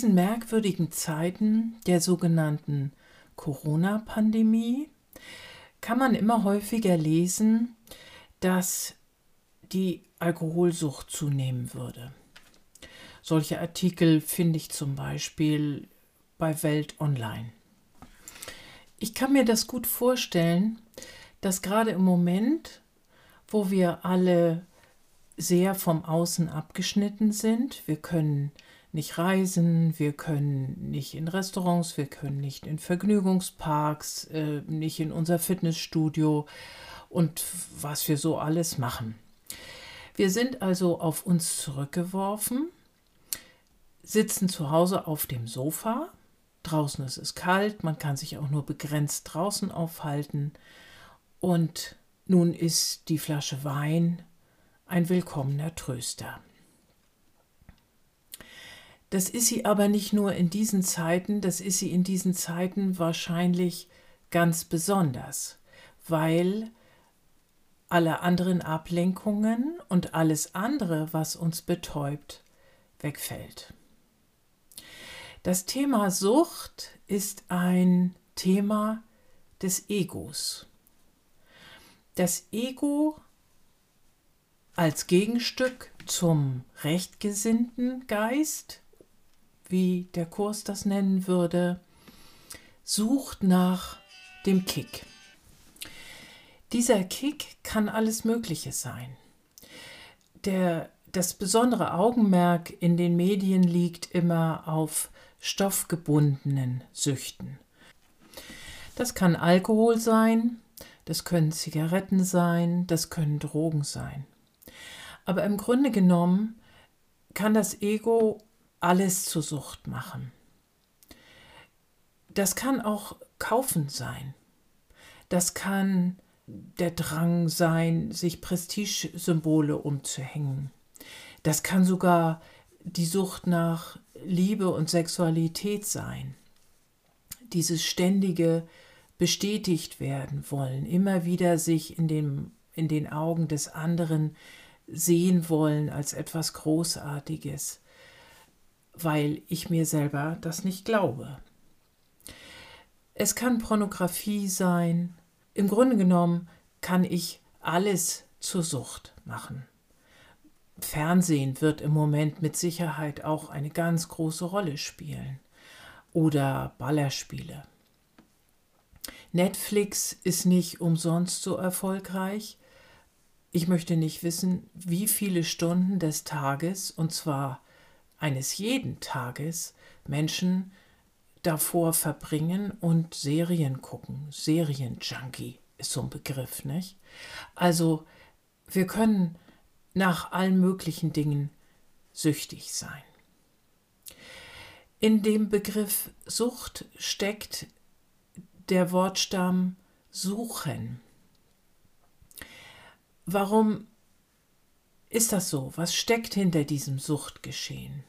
Diesen merkwürdigen Zeiten der sogenannten Corona-Pandemie kann man immer häufiger lesen, dass die Alkoholsucht zunehmen würde. Solche Artikel finde ich zum Beispiel bei Welt Online. Ich kann mir das gut vorstellen, dass gerade im Moment, wo wir alle sehr vom Außen abgeschnitten sind, wir können nicht reisen, wir können nicht in Restaurants, wir können nicht in Vergnügungsparks, äh, nicht in unser Fitnessstudio und was wir so alles machen. Wir sind also auf uns zurückgeworfen, sitzen zu Hause auf dem Sofa, draußen ist es kalt, man kann sich auch nur begrenzt draußen aufhalten und nun ist die Flasche Wein ein willkommener Tröster. Das ist sie aber nicht nur in diesen Zeiten, das ist sie in diesen Zeiten wahrscheinlich ganz besonders, weil alle anderen Ablenkungen und alles andere, was uns betäubt, wegfällt. Das Thema Sucht ist ein Thema des Egos. Das Ego als Gegenstück zum rechtgesinnten Geist wie der Kurs das nennen würde, sucht nach dem Kick. Dieser Kick kann alles Mögliche sein. Der, das besondere Augenmerk in den Medien liegt immer auf stoffgebundenen Süchten. Das kann Alkohol sein, das können Zigaretten sein, das können Drogen sein. Aber im Grunde genommen kann das Ego alles zur Sucht machen. Das kann auch Kaufen sein. Das kann der Drang sein, sich Prestigesymbole umzuhängen. Das kann sogar die Sucht nach Liebe und Sexualität sein. Dieses ständige bestätigt werden wollen, immer wieder sich in, dem, in den Augen des anderen sehen wollen als etwas Großartiges weil ich mir selber das nicht glaube. Es kann Pornografie sein. Im Grunde genommen kann ich alles zur Sucht machen. Fernsehen wird im Moment mit Sicherheit auch eine ganz große Rolle spielen. Oder Ballerspiele. Netflix ist nicht umsonst so erfolgreich. Ich möchte nicht wissen, wie viele Stunden des Tages, und zwar eines jeden Tages Menschen davor verbringen und Serien gucken. Serienjunkie ist so ein Begriff, nicht? Also wir können nach allen möglichen Dingen süchtig sein. In dem Begriff Sucht steckt der Wortstamm suchen. Warum ist das so? Was steckt hinter diesem Suchtgeschehen?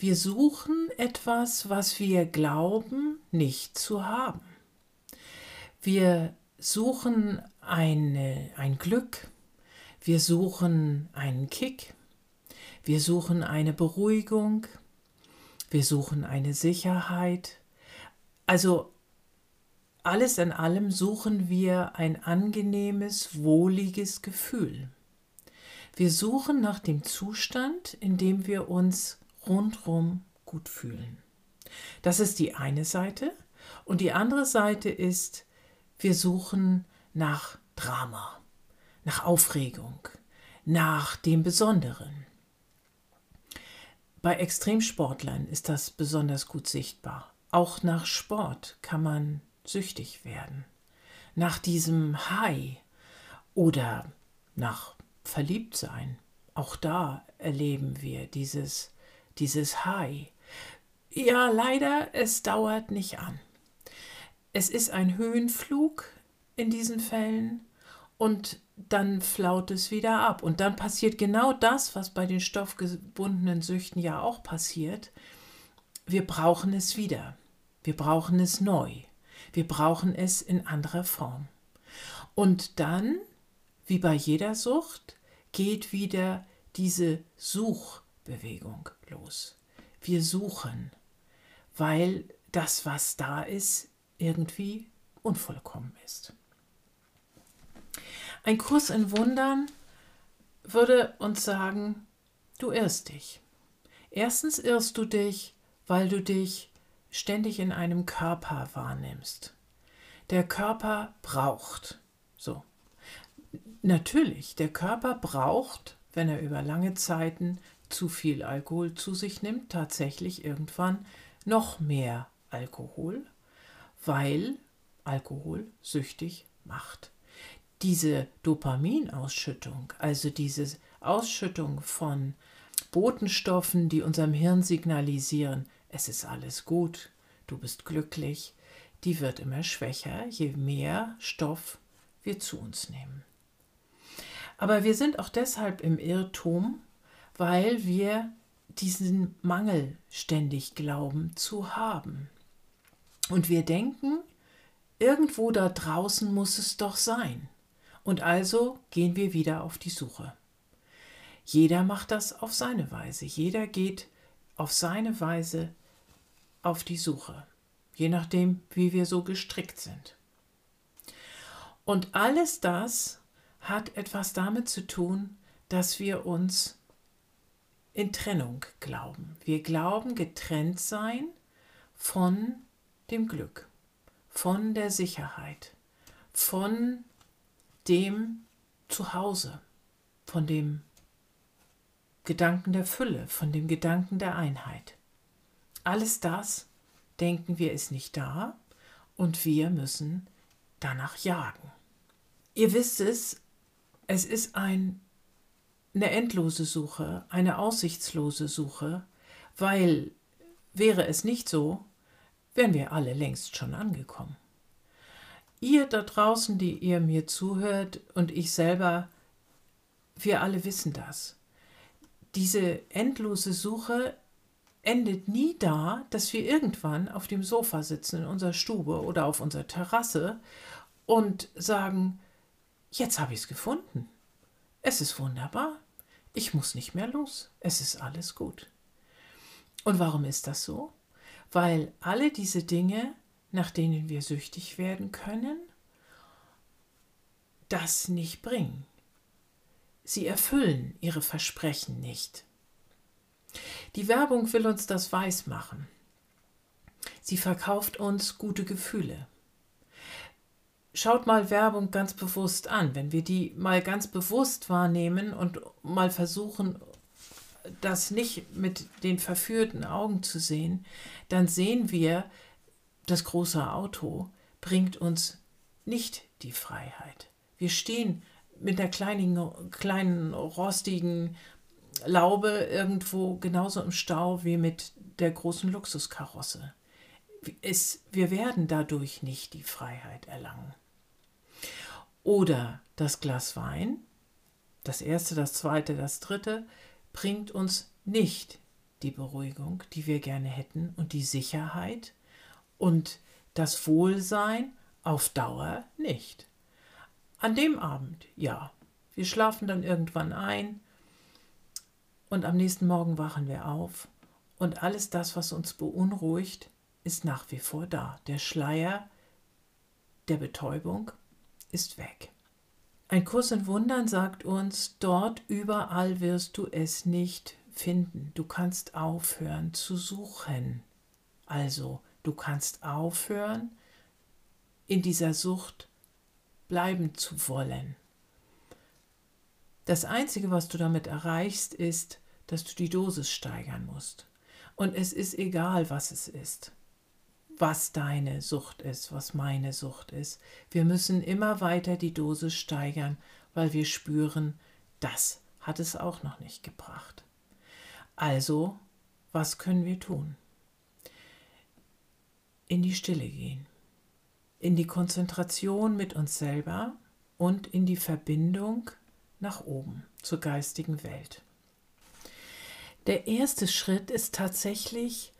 Wir suchen etwas, was wir glauben nicht zu haben. Wir suchen eine, ein Glück, wir suchen einen Kick, wir suchen eine Beruhigung, wir suchen eine Sicherheit. Also alles in allem suchen wir ein angenehmes, wohliges Gefühl. Wir suchen nach dem Zustand, in dem wir uns rundrum gut fühlen. Das ist die eine Seite. Und die andere Seite ist, wir suchen nach Drama, nach Aufregung, nach dem Besonderen. Bei Extremsportlern ist das besonders gut sichtbar. Auch nach Sport kann man süchtig werden. Nach diesem High oder nach Verliebtsein. Auch da erleben wir dieses dieses High. Ja, leider, es dauert nicht an. Es ist ein Höhenflug in diesen Fällen und dann flaut es wieder ab. Und dann passiert genau das, was bei den stoffgebundenen Süchten ja auch passiert. Wir brauchen es wieder. Wir brauchen es neu. Wir brauchen es in anderer Form. Und dann, wie bei jeder Sucht, geht wieder diese Suchbewegung los. Wir suchen, weil das, was da ist, irgendwie unvollkommen ist. Ein Kurs in Wundern würde uns sagen, du irrst dich. Erstens irrst du dich, weil du dich ständig in einem Körper wahrnimmst. Der Körper braucht. So. Natürlich, der Körper braucht, wenn er über lange Zeiten zu viel Alkohol zu sich nimmt, tatsächlich irgendwann noch mehr Alkohol, weil Alkohol süchtig macht. Diese Dopaminausschüttung, also diese Ausschüttung von Botenstoffen, die unserem Hirn signalisieren, es ist alles gut, du bist glücklich, die wird immer schwächer, je mehr Stoff wir zu uns nehmen. Aber wir sind auch deshalb im Irrtum, weil wir diesen Mangel ständig glauben zu haben. Und wir denken, irgendwo da draußen muss es doch sein. Und also gehen wir wieder auf die Suche. Jeder macht das auf seine Weise. Jeder geht auf seine Weise auf die Suche, je nachdem, wie wir so gestrickt sind. Und alles das hat etwas damit zu tun, dass wir uns in Trennung glauben. Wir glauben getrennt sein von dem Glück, von der Sicherheit, von dem Zuhause, von dem Gedanken der Fülle, von dem Gedanken der Einheit. Alles das, denken wir, ist nicht da und wir müssen danach jagen. Ihr wisst es, es ist ein, eine endlose Suche, eine aussichtslose Suche, weil wäre es nicht so, wären wir alle längst schon angekommen. Ihr da draußen, die ihr mir zuhört und ich selber, wir alle wissen das. Diese endlose Suche endet nie da, dass wir irgendwann auf dem Sofa sitzen in unserer Stube oder auf unserer Terrasse und sagen, jetzt habe ich es gefunden. Es ist wunderbar. Ich muss nicht mehr los. Es ist alles gut. Und warum ist das so? Weil alle diese Dinge, nach denen wir süchtig werden können, das nicht bringen. Sie erfüllen ihre Versprechen nicht. Die Werbung will uns das weismachen. Sie verkauft uns gute Gefühle. Schaut mal Werbung ganz bewusst an. Wenn wir die mal ganz bewusst wahrnehmen und mal versuchen, das nicht mit den verführten Augen zu sehen, dann sehen wir, das große Auto bringt uns nicht die Freiheit. Wir stehen mit der kleinen, kleinen rostigen Laube irgendwo genauso im Stau wie mit der großen Luxuskarosse. Es, wir werden dadurch nicht die Freiheit erlangen. Oder das Glas Wein, das erste, das zweite, das dritte, bringt uns nicht die Beruhigung, die wir gerne hätten und die Sicherheit und das Wohlsein auf Dauer nicht. An dem Abend, ja, wir schlafen dann irgendwann ein, und am nächsten Morgen wachen wir auf und alles das, was uns beunruhigt, ist nach wie vor da. Der Schleier der Betäubung ist weg. Ein Kurs in Wundern sagt uns, dort überall wirst du es nicht finden. Du kannst aufhören zu suchen. Also, du kannst aufhören, in dieser Sucht bleiben zu wollen. Das Einzige, was du damit erreichst, ist, dass du die Dosis steigern musst. Und es ist egal, was es ist, was deine Sucht ist, was meine Sucht ist. Wir müssen immer weiter die Dosis steigern, weil wir spüren, das hat es auch noch nicht gebracht. Also, was können wir tun? in die Stille gehen, in die Konzentration mit uns selber und in die Verbindung nach oben zur geistigen Welt. Der erste Schritt ist tatsächlich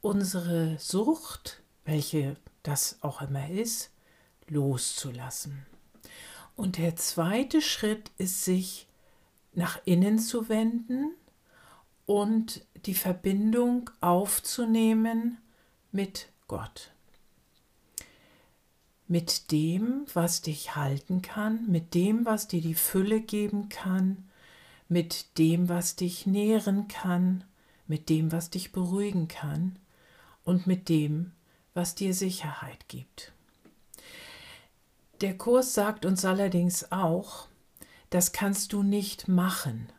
unsere Sucht, welche das auch immer ist, loszulassen. Und der zweite Schritt ist, sich nach innen zu wenden und die Verbindung aufzunehmen mit Gott. Mit dem, was dich halten kann, mit dem, was dir die Fülle geben kann, mit dem, was dich nähren kann, mit dem, was dich beruhigen kann und mit dem, was dir Sicherheit gibt. Der Kurs sagt uns allerdings auch, das kannst du nicht machen.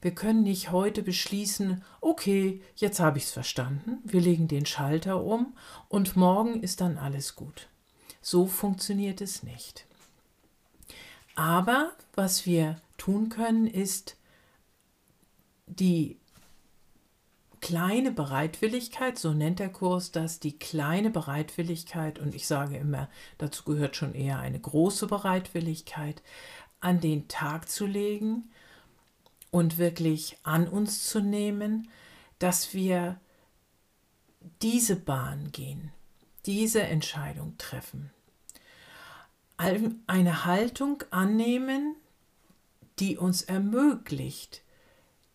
Wir können nicht heute beschließen, okay, jetzt habe ich es verstanden, wir legen den Schalter um und morgen ist dann alles gut. So funktioniert es nicht. Aber was wir tun können, ist die kleine Bereitwilligkeit, so nennt der Kurs das, die kleine Bereitwilligkeit, und ich sage immer, dazu gehört schon eher eine große Bereitwilligkeit, an den Tag zu legen und wirklich an uns zu nehmen, dass wir diese Bahn gehen, diese Entscheidung treffen. Eine Haltung annehmen, die uns ermöglicht,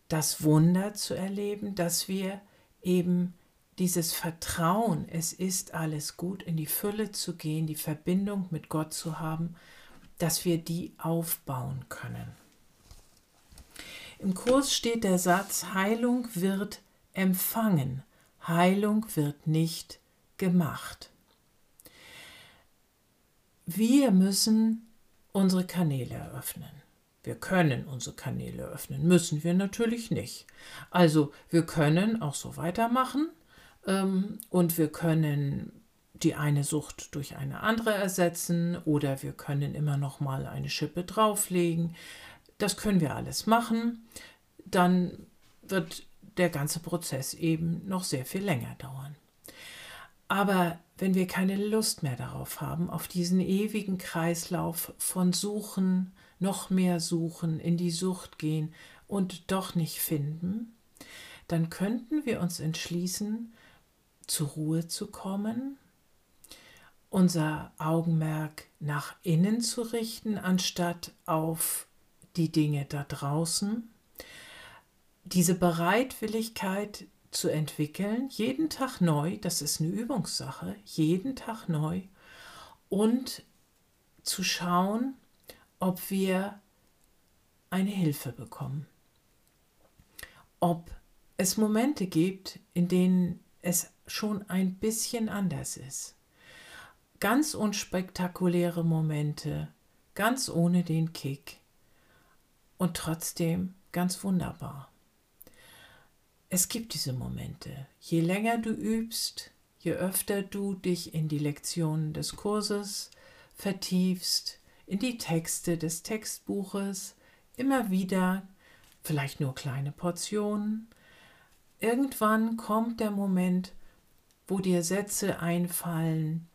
das Wunder zu erleben, dass wir eben dieses Vertrauen, es ist alles gut, in die Fülle zu gehen, die Verbindung mit Gott zu haben, dass wir die aufbauen können. Im Kurs steht der Satz, Heilung wird empfangen, Heilung wird nicht gemacht. Wir müssen unsere Kanäle eröffnen. Wir können unsere Kanäle öffnen, müssen wir natürlich nicht. Also wir können auch so weitermachen ähm, und wir können die eine Sucht durch eine andere ersetzen oder wir können immer noch mal eine Schippe drauflegen. Das können wir alles machen. Dann wird der ganze Prozess eben noch sehr viel länger dauern. Aber wenn wir keine Lust mehr darauf haben, auf diesen ewigen Kreislauf von Suchen, noch mehr suchen, in die Sucht gehen und doch nicht finden, dann könnten wir uns entschließen, zur Ruhe zu kommen, unser Augenmerk nach innen zu richten, anstatt auf die Dinge da draußen, diese Bereitwilligkeit zu entwickeln, jeden Tag neu, das ist eine Übungssache, jeden Tag neu und zu schauen, ob wir eine Hilfe bekommen. Ob es Momente gibt, in denen es schon ein bisschen anders ist. Ganz unspektakuläre Momente, ganz ohne den Kick und trotzdem ganz wunderbar. Es gibt diese Momente. Je länger du übst, je öfter du dich in die Lektionen des Kurses vertiefst, in die Texte des Textbuches, immer wieder, vielleicht nur kleine Portionen. Irgendwann kommt der Moment, wo dir Sätze einfallen,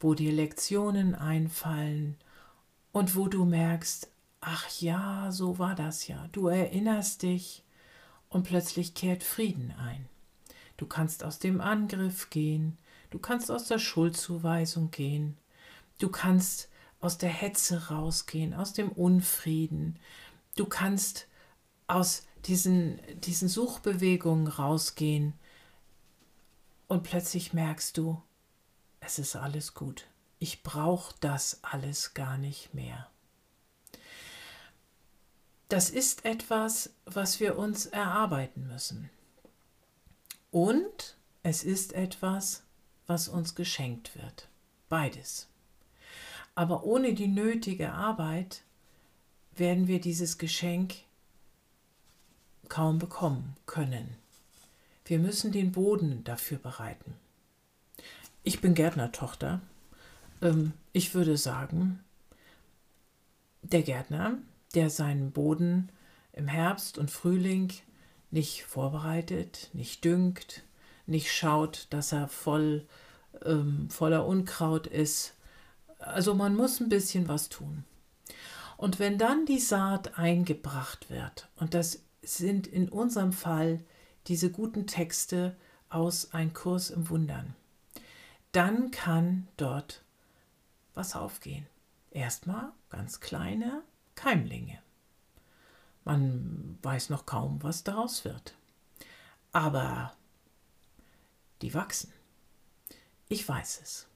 wo dir Lektionen einfallen und wo du merkst, ach ja, so war das ja. Du erinnerst dich und plötzlich kehrt Frieden ein. Du kannst aus dem Angriff gehen, du kannst aus der Schuldzuweisung gehen, du kannst aus der Hetze rausgehen, aus dem Unfrieden. Du kannst aus diesen, diesen Suchbewegungen rausgehen und plötzlich merkst du, es ist alles gut. Ich brauche das alles gar nicht mehr. Das ist etwas, was wir uns erarbeiten müssen. Und es ist etwas, was uns geschenkt wird. Beides. Aber ohne die nötige Arbeit werden wir dieses Geschenk kaum bekommen können. Wir müssen den Boden dafür bereiten. Ich bin Gärtnertochter. Ähm, ich würde sagen, der Gärtner, der seinen Boden im Herbst und Frühling nicht vorbereitet, nicht düngt, nicht schaut, dass er voll ähm, voller Unkraut ist. Also man muss ein bisschen was tun. Und wenn dann die Saat eingebracht wird, und das sind in unserem Fall diese guten Texte aus Ein Kurs im Wundern, dann kann dort was aufgehen. Erstmal ganz kleine Keimlinge. Man weiß noch kaum, was daraus wird. Aber die wachsen. Ich weiß es.